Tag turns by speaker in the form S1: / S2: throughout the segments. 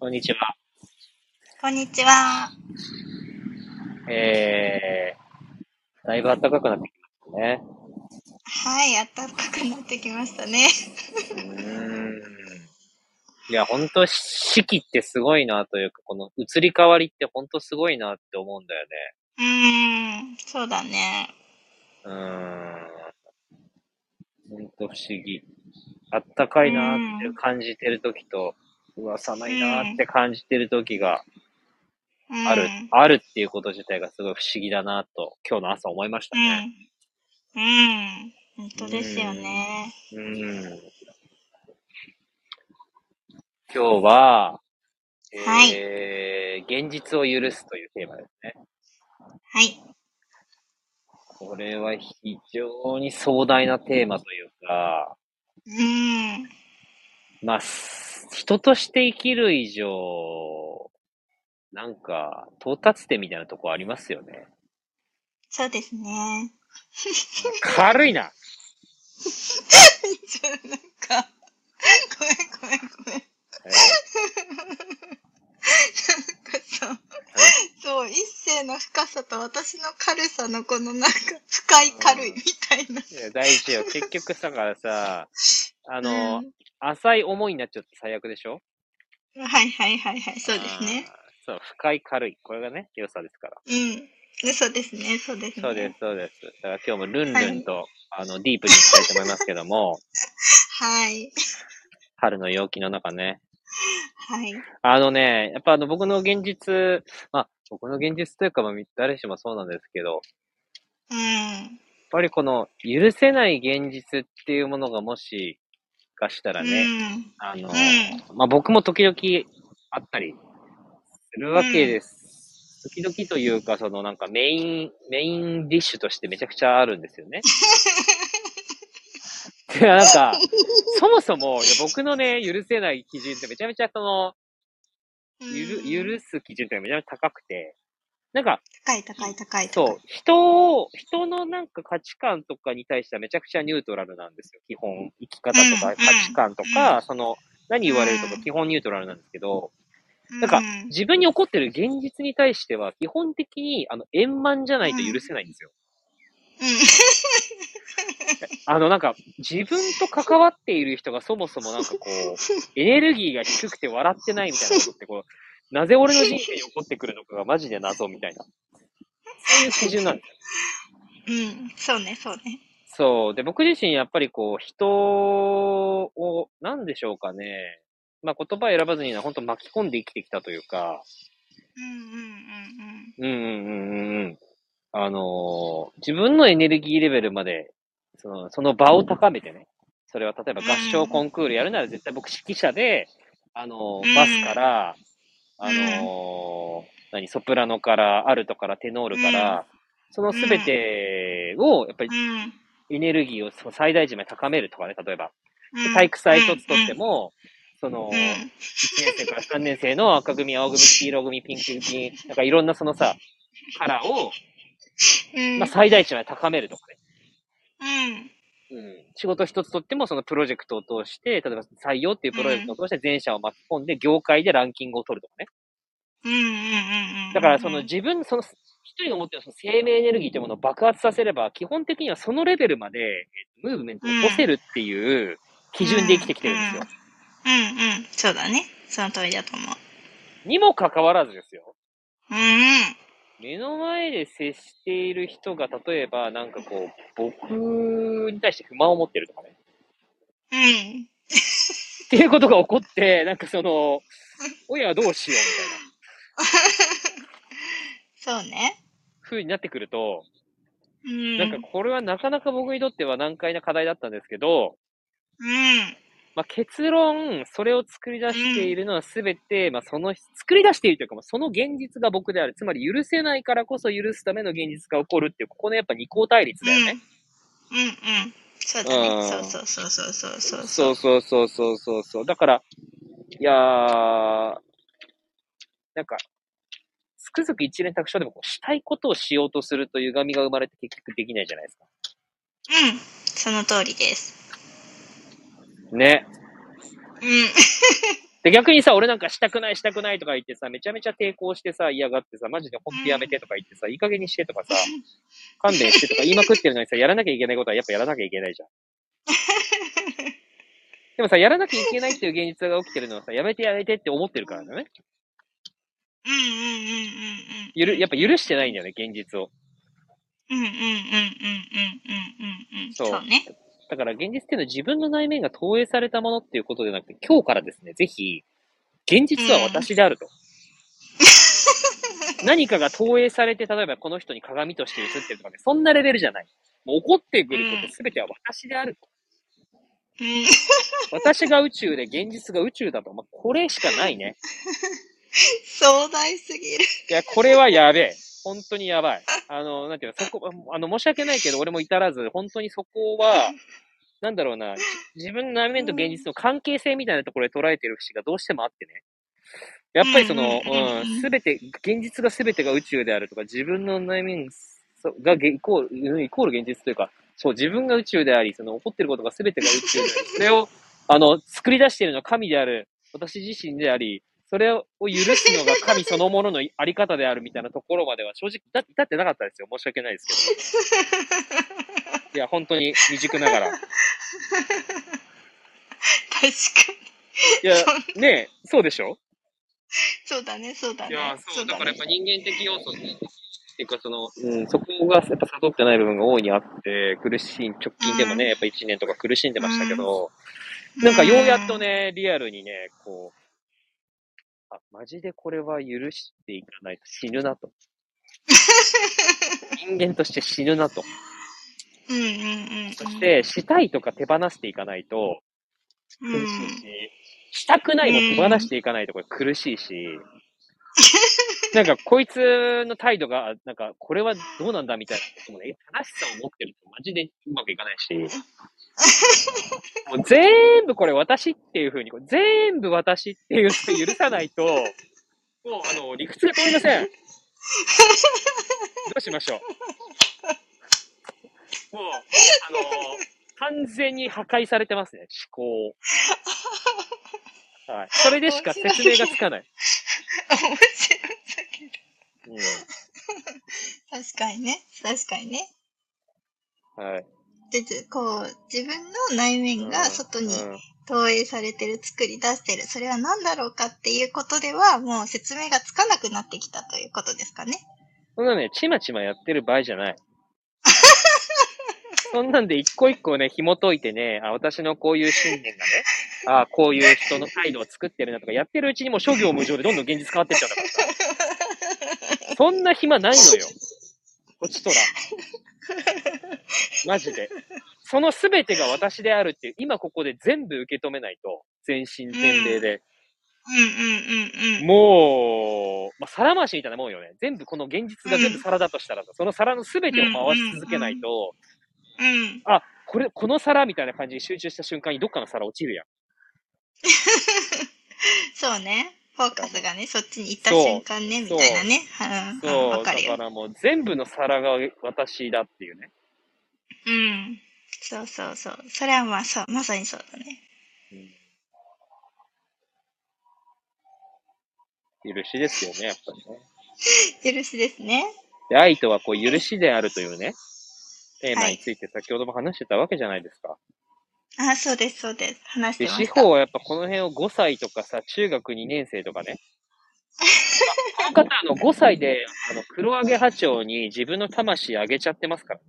S1: こんにちは。
S2: こんにちは。
S1: えー、だいぶ暖かくなってきましたね。
S2: はい、暖かくなってきましたね。
S1: うーん。いや、ほんと、四季ってすごいなというか、この移り変わりってほんとすごいなって思うんだよ
S2: うーん、そうだね。
S1: ね。うーん。ほんと不思議。あったかいなって感じてるときと、うわ、寒いなって感じてるときが
S2: うん、
S1: ある、あるっていうこと自体がすごい不思議だなと、今日の朝思いました
S2: う
S1: ね。
S2: ん。うん。本当ですよね。
S1: うん。今日は、
S2: はい
S1: えー、現実を許すというテーマですね。
S2: はい。
S1: これは非常に壮大なテーマというか、
S2: うん。
S1: まあ、す人として生きる以上、なんか、到達点みたいなとこありますよね。
S2: そうですね。
S1: 軽いな
S2: なんか、ごめんごめんごめん。なんかさ、そう、一世の深さと私の軽さのこのなんか深い軽いみたいな。
S1: いや大事よ。結局さ、からさ、あの、
S2: うん
S1: 浅い思いになっちゃって最悪でしょ？
S2: はいはいはいはい、そうですね。
S1: そう、深い軽い。これがね、良さですから。
S2: うん。でそうですね、そうですね。
S1: そうです、そうです。だから今日もルンルンと、あの、ディープにいきたいと思いますけども、
S2: はい。
S1: 春の陽気の中ね。
S2: はい。
S1: あのね、やっぱあの、僕の現実、まあ、僕の現実というか、まあ、誰しもそうなんですけど、
S2: うん。
S1: やっぱりこの、許せない現実っていうものがもしかしたらね、
S2: うん。
S1: あの、
S2: う
S1: まあ、僕も時々あったりするわけです。時々というか、そのなんかメイン、メインディッシュとしてめちゃくちゃあるんですよね。でなんか、そもそも、いや僕のね、許せない基準ってめちゃめちゃその、ゆる、許す基準ってめちゃめちゃ高くて、なんか、
S2: 高い高い高い高い。
S1: そう、人を、人のなんか価値観とかに対してはめちゃくちゃニュートラルなんですよ。基本、生き方とか
S2: うん
S1: 価値観とか、その、何言われるとか基本ニュートラルなんですけど、なんか
S2: うん
S1: 自分に起こってる現実に対しては、基本的に、あの、円満じゃないと許せないんですよ。あの、なんか、自分と関わっている人がそもそもなんかこう、エネルギーが低くて笑ってないみたいなことって、こう、なぜ俺の人生に起こってくるのかがマジで謎みたいな。そういう基準なんですよ。
S2: うん、そうね、そうね。
S1: そう。で、僕自身やっぱりこう、人を、なんでしょうかね。まあ言葉選ばずには本当巻き込んで生きてきたというか。
S2: うんうんうん
S1: うん。うんうんうんうん。あのー、自分のエネルギーレベルまで、その、その場を高めてね。それは例えば合唱コンクールやるなら絶対僕指揮者で、あのー、バスから、うんあのー何、ソプラノから、アルトから、テノールから、そのすべてを、やっぱり
S2: うん。うん。
S1: エネルギーをその最大値まで高めるとかね、例えば。
S2: うん
S1: 体育祭一つとって、も、その、
S2: うん。
S1: 1年生から3年生の赤組、青組、黄色組、ピンク組、なんかいろんなそのさ、カラーを、
S2: うん。
S1: まあ、最大値まで高めるとかね。
S2: うん。
S1: うん。仕事一つとってもそのプロジェクトを通して、例えば採用っていうプロジェクトを通して全社を巻き込んで、業界でランキングを取るとかね。
S2: うんうんうんうん。
S1: だからその自分、その一人が持ってるその生命エネルギーというものを爆発させれば、基本的にはそのレベルまでえームーブメントを起こせるっていう基準で生きてきてるんですよ。
S2: うんうん。そうだね。その通りだと思う。
S1: にもかかわらずですよ。
S2: うんうん。
S1: 目の前で接している人が、例えば、なんかこう、僕に対して不満を持ってるとかね。
S2: うん。
S1: っていうことが起こって、なんかその、親はどうしようみたいな
S2: そうね。
S1: 風になってくると、
S2: うん。
S1: なんかこれはなかなか僕にとっては難解な課題だったんですけど、
S2: うん。
S1: まあ、結論、それを作り出しているのはすべて、まあ、その、作り出しているというか、まあ、その現実が僕である。つまり許せないからこそ許すための現実が起こるっていう、ここのやっぱ二項対立だよね。
S2: うんうん。そうだ
S1: うん
S2: ね。そうそうそうそうそうそう。
S1: そうそうそうそうそうそう。だから、いやー、なんか、つくづく一連卓上でもこうしたいことをしようとすると歪みが生まれて結局できないじゃないですか。
S2: うん。その通りです。
S1: ね。
S2: うん。
S1: で、逆にさ、俺なんかしたくない、したくないとか言ってさ、めちゃめちゃ抵抗してさ、嫌がってさ、マジで本気やめてとか言ってさ、いい加減にしてとかさ、勘弁してとか言いまくってるのにさ、やらなきゃいけないことはやっぱやらなきゃいけないじゃん。でもさ、やらなきゃいけないっていう現実が起きてるのはさ、やめてやめてって思ってるからだね。
S2: うんうんうんうんうん。
S1: ゆる、やっぱ許してないんだよね、現実を。
S2: うんうんうんうんうんうんうん。
S1: そう。
S2: そうね。
S1: だから現実っていうのは自分の内面が投影されたものっていうことでなくて、今日からですね、ぜひ、現実は私であると。何かが投影されて、例えばこの人に鏡として映ってるとかね、そんなレベルじゃない。もう起こってくることすべては私であると。
S2: うん。
S1: 私が宇宙で現実が宇宙だと。まあ、これしかないね。
S2: 壮大すぎる。
S1: いや、これはやべえ。本当にやばい。あの、なんていうの、そこ、あの、申し訳ないけど、俺も至らず、本当にそこは、なんだろうな、自分の内面と現実の関係性みたいなところで捉えてる節がどうしてもあってね。やっぱりその、
S2: うん、
S1: すべて、現実がすべてが宇宙であるとか、自分の内面がイコール、イコール現実というか、そう、自分が宇宙であり、その起こってることがすべてが宇宙であり、それを、あの、作り出しているのは神である、私自身であり、それを許すのが神そのもののあり方であるみたいなところまでは正直だ至ってなかったですよ。申し訳ないですけど。いや、本当に未熟ながら。い
S2: 確か
S1: や
S2: そ、
S1: ねえ、そうでしょ？
S2: に。そうだね、そうだね。
S1: いや、そう、だ
S2: だね
S1: からやっぱ人間的要素ね。っていうか、その、うん、そこがやっぱ悟ってない部分が大いにあって、苦しい、直近でもね、
S2: うん
S1: やっぱ1年とか苦しんでましたけど、なんかようやっと。ね、リアルにね、こう、あ、マジでこれは許していかないと死ぬなと。人間として死ぬなと。
S2: うんうんうんうん。
S1: そして、したいとか手放していかないと
S2: うん、
S1: 苦しいし、したくないも手放していかないとこれ苦しいし、なんかこいつの態度が、なんかこれはどうなんだみたいなこともね、正しさを持ってるとマジでうまくいかないし、もう全部これ私っていう風に、こう全部私っていうのを許さないと、もうあの、理屈が通りません。どうしましょう。もう、あの、完全に破壊されてますね、思考を。はい。それでしか説明がつかない。
S2: 面白いだけど。
S1: う
S2: 確かにね。確かにね。
S1: ん。はい。
S2: で、ずこう、自分の内面が外に
S1: うん
S2: 投影されてる、作り出してる。それは何だろうかっていうことでは、もう説明がつかなくなってきたということですかね。
S1: そんなね、ちまちまやってる場合じゃない。そんなんで一個一個ね、紐解いてね、あ、私のこういう信念がね、あ、こういう人の態度を作ってるなとか、やってるうちにもう諸行無常でどんどん現実変わってっちゃうんだからさ。そんな暇ないのよ。こっちとら。マジで。その全てが私であるっていう、今ここで全部受け止めないと、全身全霊で。
S2: うんうんうんうん。
S1: もう、まあ、皿回しみたいなもんよね。全部この現実が全部皿だとしたらさ、その皿の全てを回し続けないと、
S2: うん。
S1: あ、これ、この皿みたいな感じに集中した瞬間にどっかの皿落ちるやん。
S2: そうね。フォーカスがね、そっちに行った瞬間ね、みたいなね。うんうん。
S1: そう、
S2: かるよ。
S1: からもう全部の皿が私だっていうね。
S2: うん。そうそうそう。それはまあ、そう、まさにそうだね。
S1: 許しですよね、やっぱりね。
S2: 許しですね。
S1: で、愛とはこう、許しであるというね、テーマについて先ほども話してたわけじゃないですか。
S2: あ、そうです、そうです。話して
S1: で、
S2: ました。
S1: 司法はやっぱこの辺を5歳とかさ、中学2年生とかね。この方、あの、5歳で、あの、黒揚げ波長に自分の魂あげちゃってますからね。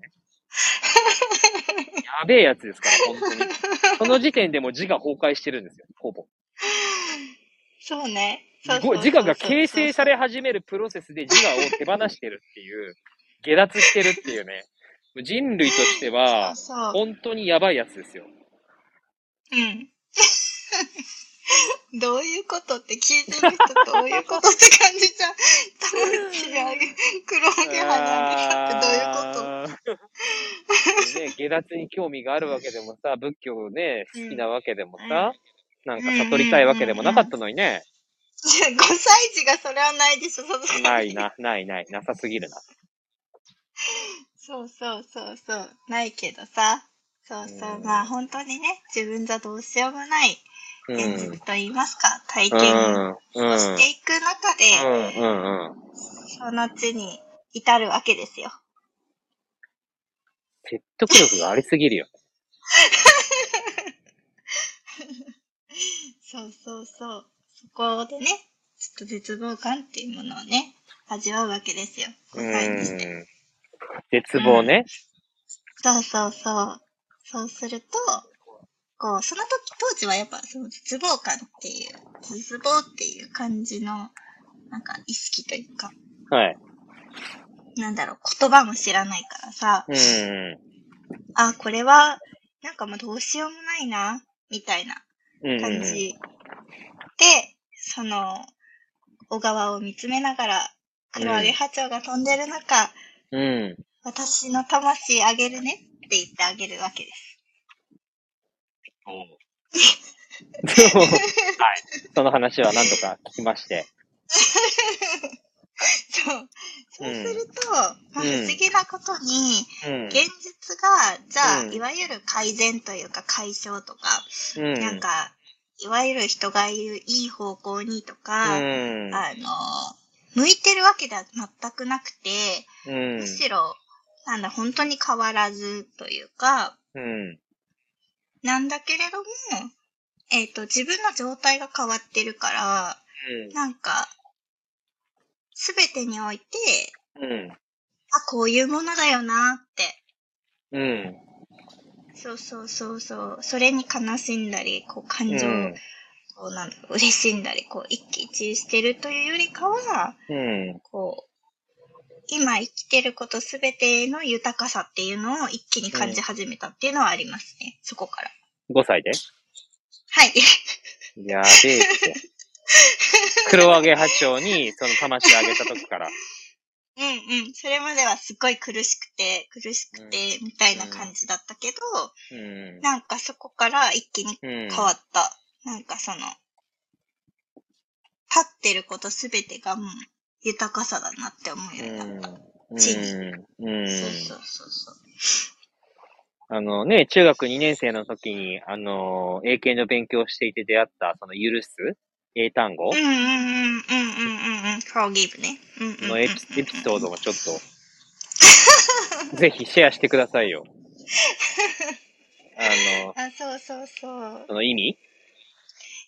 S1: やべえやつですから、本当に。その時点でもう自我崩壊してるんですよ、ほぼ。
S2: そうね。そう
S1: 自我が形成され始めるプロセスで自我を手放してるっていう、下脱してるっていうね。人類としては。本当にやばいやつですよ。
S2: うん。どういうことって聞いてる人どういうことって感じじゃん。魂あげ、黒揚げ派にあげたってどういうこと？
S1: ね、下脱に興味があるわけでもさ、仏教をね、好きなわけでもさ、なんか悟りたいわけでもなかったのにね、
S2: いや、5歳児がそれはないでしょ、さすがに
S1: ない。な、ないない、なさすぎるな。
S2: そうそうそうそう。ないけどさ。そうそう。
S1: うん
S2: まあ本当にね、自分じゃどうしようもない現実と言いますか、体
S1: うん。
S2: 験
S1: うん。
S2: をしていく中で、
S1: うん。うん。うん。
S2: その地に至るわけですよ。
S1: 説得力がありすぎるよ。
S2: そうそうそう。そこでね、ちょっと絶望感っていうものをね、味わうわけですよ。
S1: う
S2: 5歳にして。
S1: ん。絶望ね。
S2: そうそうそう。そうすると、こう、その時、当時はやっぱその絶望感っていう、絶望っていう感じの、なんか意識というか、
S1: はい。
S2: なんだろう、言葉も知らないからさ、
S1: うん。
S2: あ、これは、なんかもうどうしようもないな、みたいな
S1: うん。
S2: 感じ。で、その、小川を見つめながら、黒揚げ波長が飛んでる中、
S1: うん。
S2: 私の魂あげるねって言ってあげるわけです。
S1: そう。はい。その話は何度か聞きまして。
S2: そう。そうすると、
S1: ん
S2: まあ、不思議なことに、
S1: うん。
S2: 現実が、じゃあ、
S1: うん
S2: いわゆる改善というか解消とか、
S1: うん。
S2: なんか、いわゆる人が言ういい方向にとか、
S1: うん。
S2: あの、向いてるわけでは全くなくて、
S1: うん。
S2: むしろ、なんだ、本当に変わらずというか、
S1: うん。
S2: なんだけれども、えっ、と、自分の状態が変わってるから、なんか、すべてにおいて、
S1: うん。
S2: あ、こういうものだよなって。
S1: うん。
S2: そうそうそうそう。それに悲しんだり、こう感情、
S1: うん。
S2: こうなんだろう、嬉しんだり、こう一喜一憂してるというよりかは、
S1: うん。
S2: こう、今生きてることすべての豊かさっていうのを一気に感じ始めたっていうのはありますね。そこから。
S1: 5歳で？
S2: はい。
S1: やべえって。黒揚げ八丁にその魂あげた時から。
S2: うんうん。それまではすごい苦しくて、苦しくて、みたいな感じだったけど、
S1: うん。
S2: なんかそこから一気に
S1: うん。
S2: 変わった。なんかその、立ってることすべてがもう豊かさだなって思うようになった。
S1: うん。
S2: 地
S1: うん。うん。
S2: そうそうそうそう。
S1: あのね、中学2年生の時に、あの、英検の勉強をしていて出会った、その許す英単語？
S2: うんうんうんうんうんうんうん。forgive ね。うんうんうんうん
S1: のエピソードもちょっと、ぜひシェアしてくださいよ。あの、
S2: あ、そうそうそう。
S1: その意味？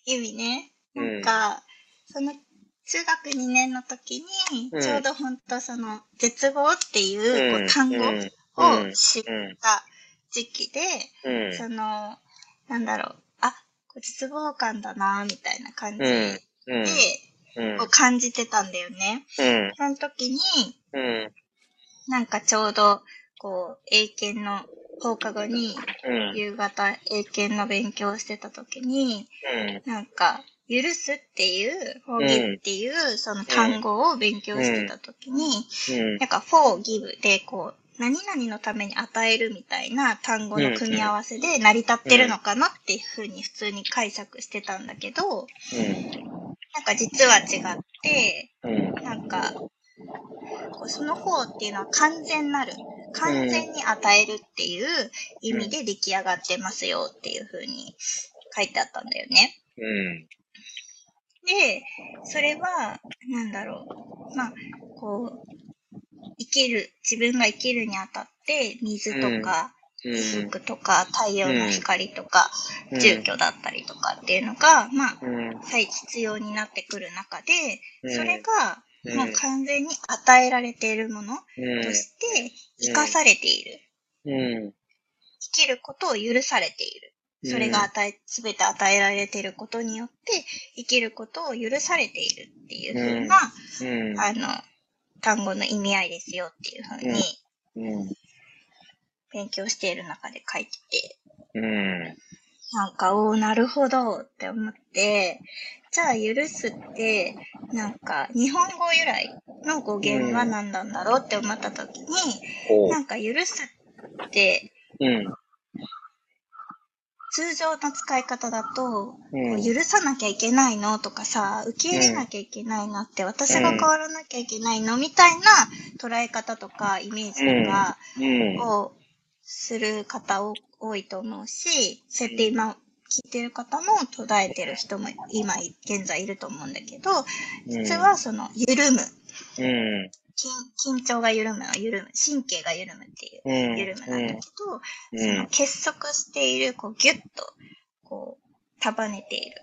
S2: 意味ね。
S1: うん
S2: なんか、その、中学2年の時に、
S1: うん
S2: ちょうど本当その、絶望っていうこ
S1: う
S2: 単語
S1: うん
S2: を知っ
S1: うん。
S2: た時期で、
S1: うん。
S2: その、なんだろう、あ、絶望感だな、みたいな感じで。こう感じてたんだよね。
S1: うん。
S2: その時に、
S1: うん。
S2: なんかちょうど、こう、英検の放課後に、
S1: うん。
S2: 夕方英検の勉強をしてた時に、
S1: うん。
S2: なんか、許すっていう、forgive っていう、その単語を勉強してた時に、
S1: うん。
S2: なんか forgive で、こう、何々のために与えるみたいな単語の組み合わせで成り立ってるのかなっていうふうに普通に解釈してたんだけど、なんか実は違って、
S1: うん。
S2: なんか、その方っていうのは完全なる、完全に与えるっていう意味で出来上がってますよっていうふうに書いてあったんだよね。
S1: うん。
S2: で、それは、なんだろう。まあ、こう、生きる、自分が生きるにあたって、水とか、
S1: うん。
S2: 服とか、太陽の光とか、
S1: うん
S2: 住居だったりとかっていうのが、まあ、
S1: うん。
S2: はい、必要になってくる中で、
S1: うん
S2: それが、
S1: うん
S2: もう完全に与えられているもの
S1: うん
S2: として生かされている。
S1: うん。
S2: 生きることを許されている。それが与え、すべて与えられていることによって、生きることを許されているっていうふうな、
S1: うん。
S2: あの、単語の意味合いですよっていうふうに
S1: うん。
S2: 勉強している中で書いてて、
S1: うん。
S2: なんか、おー、なるほどって思って、じゃあ、許すって、なんか、日本語由来の語源は何なんだろうって思った時に、
S1: ほ
S2: なんか、許すって、
S1: う。うん。
S2: 通常の使い方だと、
S1: うん
S2: 許さなきゃいけないのとかさ、受け入れなきゃいけないのって、私が変わらなきゃいけないのみたいな捉え方とかイメージとか
S1: うん。
S2: をする方多いと思うし、そうやって今、聞いてる方も途絶えてる人も今現在いると思うんだけど、実はその緩む。
S1: うん。
S2: 緊緊張が緩むの緩む。神経が緩むっていう
S1: うん。
S2: 緩むなんだけど、
S1: う
S2: その
S1: ん。
S2: 結束している、こうギュッと、こう、束ねている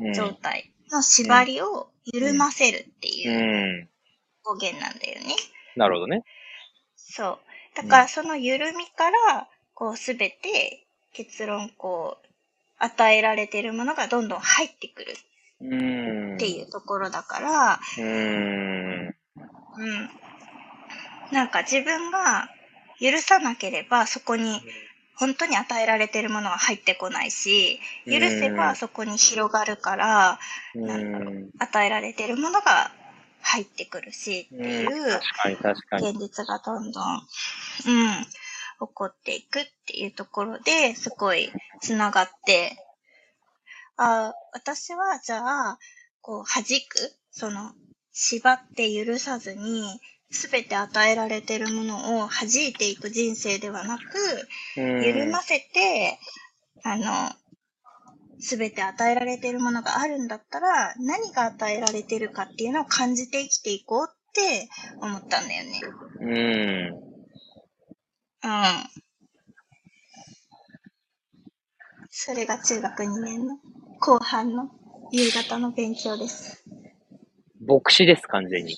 S1: うん。
S2: 状態の縛りを緩ませるって
S1: う。
S2: いうん語源なんだよね。
S1: なるほどね。
S2: そう。だからその緩みから、こうすべて結論、こう、与えられているものがどんどん入ってくる
S1: うん。
S2: っていうところだから、
S1: うん。
S2: うん。なんか自分が許さなければそこに本当に与えられているものは入ってこないし、許せばそこに広がるから、
S1: うん。
S2: 与えられているものが入ってくるしっていう。現実がどんどん、うん、起こっていくっていうところですごいつながって、あ私はじゃあ、こう弾く、その縛って許さずに、すべて与えられているものを弾いていく人生ではなく、
S1: うん
S2: 緩ませて、あの、すべて与えられているものがあるんだったら、何が与えられているかっていうのを感じて生きていこうって思ったんだよね。
S1: うん。
S2: うん。それが中学2年の後半の夕方の勉強です。
S1: 牧師です、完全に。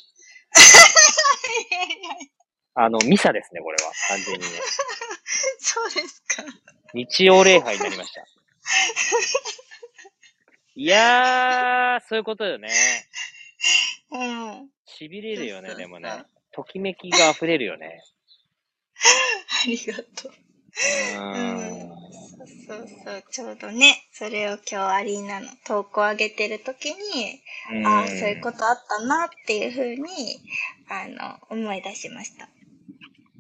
S1: あの、ミサですね、これは。完全にね。
S2: そうですか。
S1: 日曜礼拝になりました。いやー、そういうことよね。
S2: うん。あ
S1: 痺れるよね、でもね。ときめきが溢れるよね。
S2: りがとう。
S1: う
S2: うん
S1: ーん。
S2: そうそうそう、ちょうどね、それを今日アリーナの投稿上げてる時に、ああ、そういうことあったなっていうふうに、あの、思い出しました。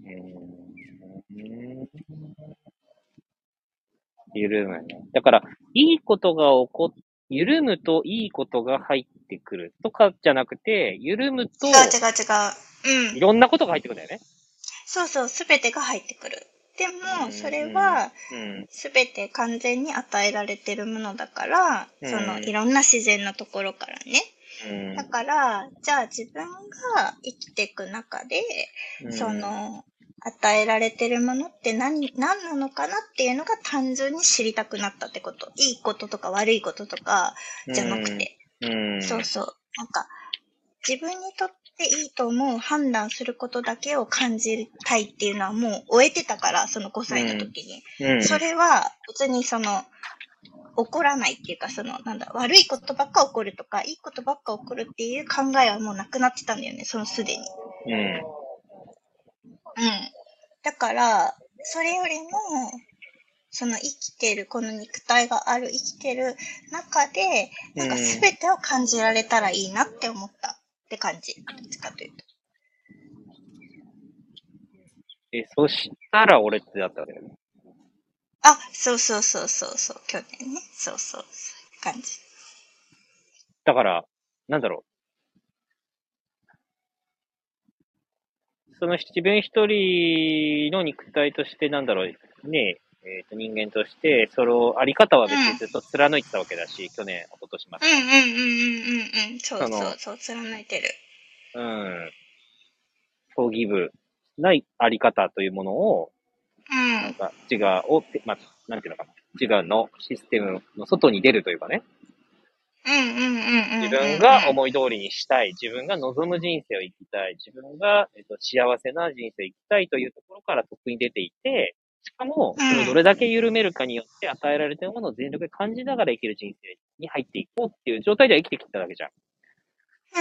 S1: うん緩むね。だから、いいことが起こっ、緩むといいことが入ってくるとかじゃなくて、緩むと
S2: 違う違う違う。うん
S1: い。ろんなことが入ってくるんだよね。
S2: そうそう、すべてが入ってくる。で
S1: うん
S2: も、それは、
S1: うん。
S2: すべて完全に与えられてるものだから、
S1: うん
S2: その、いろんな自然なところからね。
S1: うん
S2: だから、じゃあ自分が生きていく中で、そ、の、与えられてるものって何、何なのかなっていうのが単純に知りたくなったってこと。いいこととか悪いこととかじゃなくて。
S1: うん、
S2: そうそう。なんか、自分にとっていいと思う判断することだけを感じたいっていうのはもう終えてたから、その5歳の時に。
S1: うん、
S2: それは別にその、起こらないっていうか、その、なんだ、悪いことばっか起こるとか、いいことばっか起こるっていう考えはもうなくなってたんだよね、そのすでに。
S1: うん。
S2: うん。だから、それよりも、その生きてる、この肉体がある生きてる中で、なんか全てを感じられたらいいなって思ったって感じ。どっちかというと。
S1: え、そしたら俺ってだったわけだよね。
S2: あ、そうそうそうそうそう、去年ね。そうそう、そういう感じ。
S1: だから、なんだろう。その自分一人の肉体として、なんだろう、ねえ、っ、と、人間として、そのあり方は別にずっと貫いてたわけだし、去年、一昨年まで。
S2: うんうんうんうんうんうん。そう
S1: そ
S2: うそう、貫いてる。
S1: うん。フォーギブないあり方というものを、
S2: うん。
S1: なんか、自我を、まあ、なんていうのかな。自我のシステムの外に出るというかね。
S2: うんうんうんうんうん。
S1: 自分が思い通りにしたい、自分が望む人生を生きたい、自分が、えっと、幸せな人生を生きたいというところから得に出ていて、しかも、
S2: うん
S1: それをどれだけ緩めるかによって与えられているものを全力で感じながら生きる人生に入っていこうっていう状態では生きてきたわけじゃん。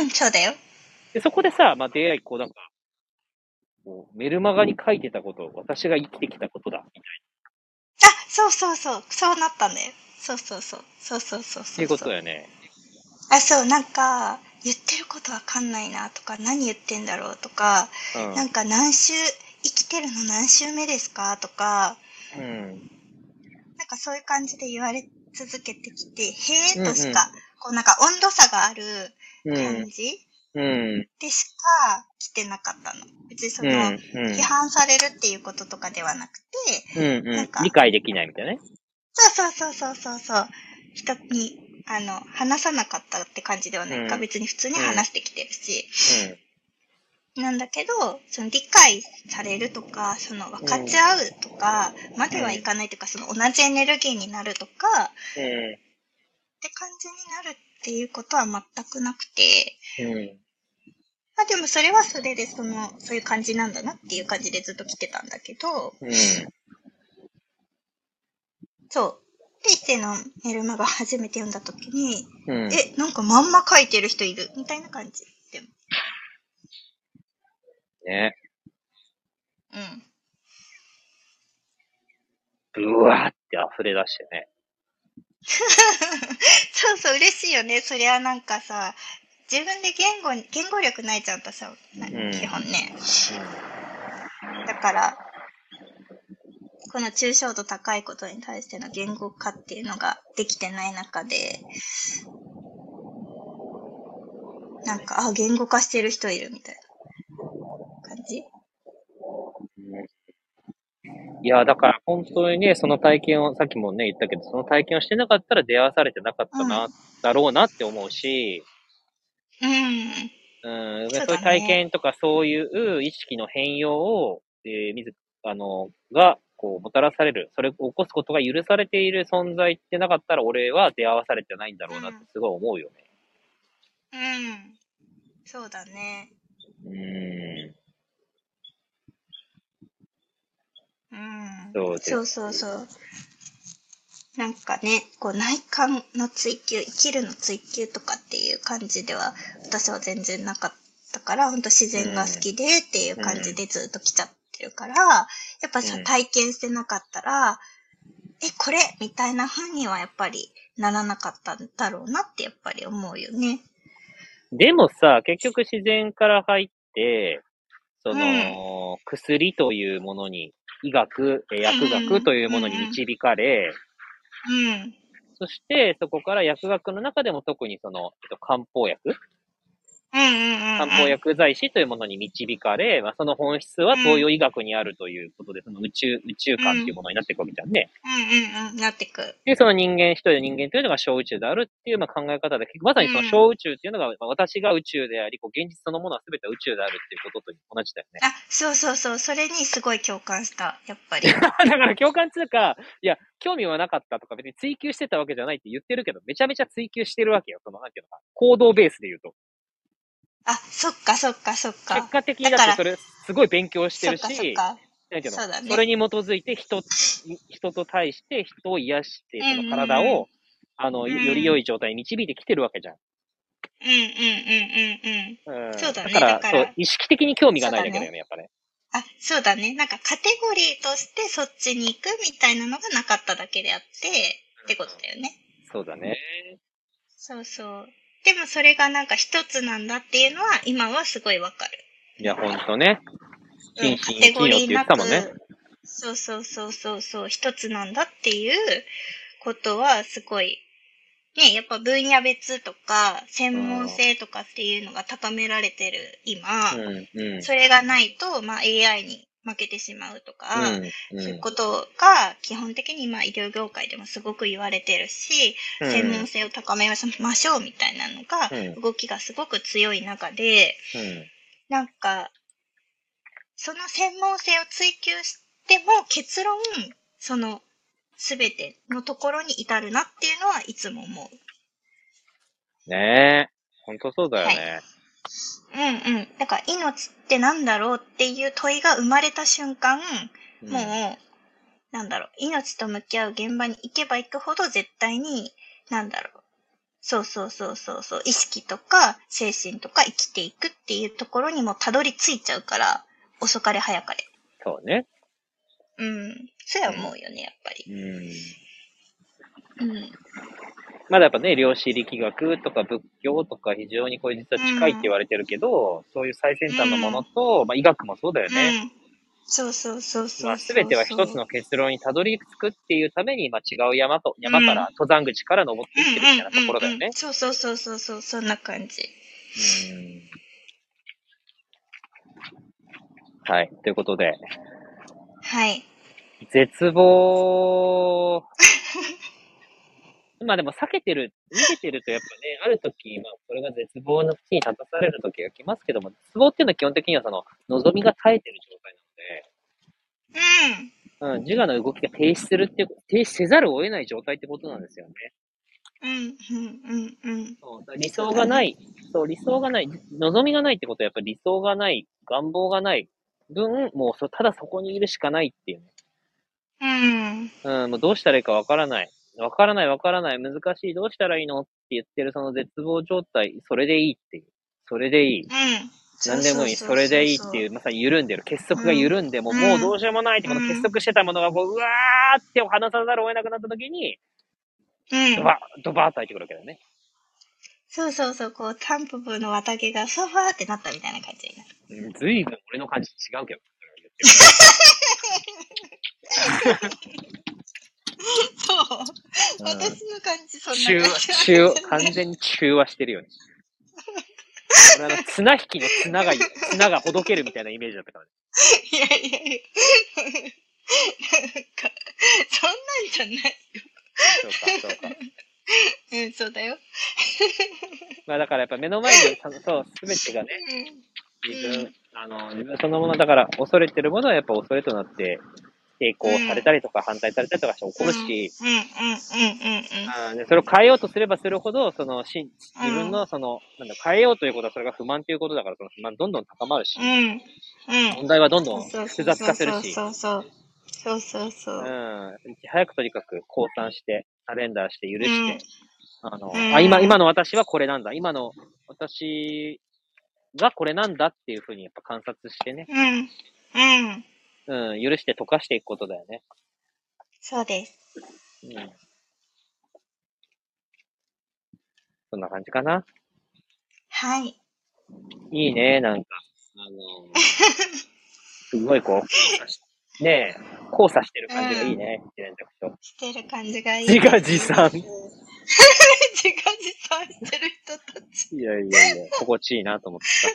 S2: うん、そうだよ。
S1: で、そこでさ、まあ、出会い、こうなんか、こうメルマガに書いてたこと、私が生きてきたことだ、みたい
S2: あ、そうそうそう、そうなったんだよ。そうそうそう、そうそうそうそう。
S1: な。っていうことだよね。
S2: あ、そう、なんか、言ってることわかんないなとか、何言ってんだろうとか、
S1: うん。
S2: なんか何週、生きてるの何週目ですか？とか、
S1: うん。
S2: なんかそういう感じで言われ続けてきて、へえとしか、こうなんか温度差がある
S1: うん。
S2: 感じ
S1: うん。
S2: でしか来てなかったの。別にそ
S1: うん。
S2: の、
S1: うん
S2: 批判されるっていうこととかではなくて、
S1: うん。うん
S2: なんか
S1: 理解できないみたいなね。
S2: そうそうそうそうそう。人に、あの、話さなかったって感じではないか。
S1: うん
S2: 別に普通に話してきてるし。
S1: うん。
S2: なんだけど、その理解されるとか、その分かち合うとか、まではいかないというか、その同じエネルギーになるとか、
S1: うん。
S2: って感じになるっていうことは全くなくて、
S1: うん。
S2: まあでもそれはそれでその、そういう感じなんだなっていう感じでずっと来てたんだけど、
S1: うん。
S2: そう。で、一世のメルマガ初めて読んだ時に、
S1: うん。
S2: え、なんかまんま書いてる人いるみたいな感じ。
S1: ね。
S2: うん。
S1: ブワーって溢れ出してね。
S2: そうそう、嬉しいよね。そりゃなんかさ、自分で言語に、言語力ないじゃんとさ、な
S1: うん
S2: 基本ね。だから、この抽象度高いことに対しての言語化っていうのができてない中で、なんか、あ、言語化してる人いるみたいな感じ
S1: うんいや、だから本当にね、その体験を、さっきもね、言ったけど、その体験をしてなかったら出会わされてなかったな、
S2: うん
S1: だろうなって思うし、
S2: うん。
S1: うん、
S2: そう
S1: いう体験とかそういう意識の変容を、えー、自あの、が、こう、もたらされる、それを起こすことが許されている存在ってなかったら、俺は出会わされてないんだろうなってすごい思うよね。
S2: うん。そうだね。
S1: うん。
S2: うん。
S1: そう
S2: そうそうそう。なんかね、こう内観の追求、生きるの追求とかっていう感じでは、私は全然なかったから、ほんと自然が好きでっていう感じでずっと来ちゃってるから、やっぱさ
S1: う、ん
S2: 体験してなかったら、え、これみたいな風にはやっぱりならなかったんだろうなってやっぱり思うよね。
S1: でもさ、結局自然から入って、その、薬というものに、医学、え薬学というものに導かれ、
S2: うん。
S1: そしてそこから薬学の中でも特にその、えっと、漢方薬。漢方薬剤師というものに導かれ、まあ、その本質は東洋医学にあるということで、その宇宙、宇宙観というものになっていくわけじゃんね。
S2: うんうんうん。なってく。
S1: で、その人間、一人の人間というのが小宇宙であるっていうまあ考え方で、まさにその小宇宙っていうのが、まあ私が宇宙であり、こう現実そのものは全て宇宙であるっていうことと同じだよね。
S2: あ、そうそうそう。それにすごい共感した。やっぱり。
S1: だから共感つうか、いや、興味はなかったとか別に追求してたわけじゃないって言ってるけど、めちゃめちゃ追求してるわけよ。その、なんていうのか、行動ベースで言うと。
S2: あ、そっかそっかそっか
S1: 結。果的にだってそれ、すごい勉強してるし、
S2: か。
S1: なんていうの？
S2: そうだね
S1: それに基づいて人、人と対して人を癒して、その体
S2: うんうんうん
S1: を、あの、
S2: うん
S1: より良い状態に導いてきてるわけじゃん。
S2: うんうんうんうんうん。
S1: うん。
S2: そうだね
S1: から、
S2: だから
S1: そう、意識的に興味がないだけだよね、やっぱね。
S2: あ、そうだね。なんかカテゴリーとしてそっちに行くみたいなのがなかっただけであって、ってことだよね。
S1: そうだね。
S2: そうそう。でもそれがなんか一つなんだっていうのは今はすごいわかる。
S1: いや、ほんとね。
S2: うん、
S1: 心身
S2: カテゴリーな
S1: 一よって言ってたもんね
S2: く、そうそうそうそうそう、一つなんだっていうことはすごい、ね、やっぱ分野別とか、専門性とかっていうのが高められてる今、
S1: うん、うん。
S2: それがないと、まあ AI に負けてしまうとか、
S1: うん、
S2: そういうことが基本的にまあ医療業界でもすごく言われてるし、
S1: うん。
S2: 専門性を高めましょうみたいなのが、
S1: うん
S2: 動きがすごく強い中で、
S1: うん。
S2: なんか、その専門性を追求しても結論、そのすべてのところに至るなっていうのはいつも思う。
S1: ねえ。ほんとそうだよね。
S2: うんうん。だから命ってなんだろうっていう問いが生まれた瞬間、
S1: うん
S2: もう、なんだろう、命と向き合う現場に行けば行くほど絶対に、なんだろう、そうそうそうそうそう、意識とか精神とか生きていくっていうところにもたどり着いちゃうから、遅かれ早かれ。
S1: そうね。
S2: うん。そうや思うよね、やっぱり。
S1: うん。
S2: うん。
S1: まだやっぱね、量子力学とか仏教とか非常にこれ実は近いって言われてるけど、そういう最先端のものと、まあ医学もそうだよね。
S2: うん。そうそうそうそう。
S1: まあ全ては一つの結論にたどり着くっていうために、まあ違う山と、山から、
S2: うん
S1: 登山口から登っていってるみたいなところだよね
S2: うんうんうんうん。そうそうそうそうそう、そんな感じ。
S1: うんはい。ということで、
S2: はい。
S1: 絶望まあでも避けてる、逃げてるとやっぱね、ある時、まあそれが絶望の地に立たされる時が来ますけども、絶望っていうのは基本的にはその、望みが絶えてる状態なので、うん、自我の動きが停止するっていう、停止せざるを得ない状態ってことなんですよね。
S2: うん、うん、うん、うん。
S1: そう理想がない、そう、理想がない、望みがないってことはやっぱり理想がない、願望がない分、もうそただそこにいるしかないっていうね。
S2: うん。
S1: うん、もうどうしたらいいかわからない。わからないわからない、難しい、どうしたらいいのって言ってるその絶望状態、それでいいっていう。それでいい。
S2: うん。
S1: 何でもいい、それでいいっていう、まさに緩んでる。結束が緩んでも、うん、もうどうしようもないって、この結束してたものがこう、うわーって離さざるを得なくなった時に、
S2: うん。
S1: ドバッ、ドバーっと入ってくるわけだよね。
S2: そうそうそう、こう、タンポポの綿毛がソファーってなったみたいな感じにな
S1: る。うん、ずいぶん俺の感じ違うけど。
S2: そう。私の感じ、そんな感じ。
S1: 中和、完全に中和してるよね。俺あの、綱引きの綱が、綱がほどけるみたいなイメージだったからね。
S2: いやいやいや。なんか、そんなんじゃないよ。
S1: そうか、そうか。
S2: うん、そうだよ。
S1: まあだからやっぱ目の前に、そう、すべてがね、自分、あの、自分そのものだから恐れてるものはやっぱ恐れとなって、抵抗されたりとか反対されたりとかして怒るし、それを変えようとすればするほど、そのし自分のその、なんだ、変えようということはそれが不満ということだから、その不満どんどん高まるし、問題はどんどん複雑化するし、
S2: そうそうそうそうそう。うん。
S1: 早くとにかく降参して、サレンダーして許して、あの、あ、今、今の私はこれなんだ。今の私がこれなんだっていうふうにやっぱ観察してね。
S2: うん。うん。
S1: うん、許して溶かしていくことだよね。
S2: そうです。
S1: うん。そんな感じかな？
S2: はい。
S1: いいね、なんか。あの すごいこう、ねえ、交差してる感じがいいね、一連
S2: 着と。してる感じがいい、
S1: 自画自賛。自
S2: 画自賛してる人たち。
S1: いやいやいや、心地いいなと思って
S2: さ。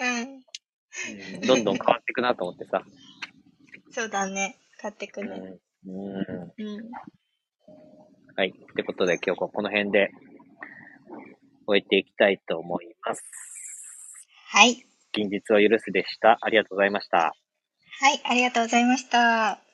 S2: うん。
S1: うん、どんどん変わっていくなと思ってさ。
S2: そうだね。買ってくね。
S1: うん。うん
S2: うん
S1: はい。ってことで今日はこの辺で終えていきたいと思います。
S2: はい。
S1: 近日を許すでした。ありがとうございました。
S2: はい、ありがとうございました。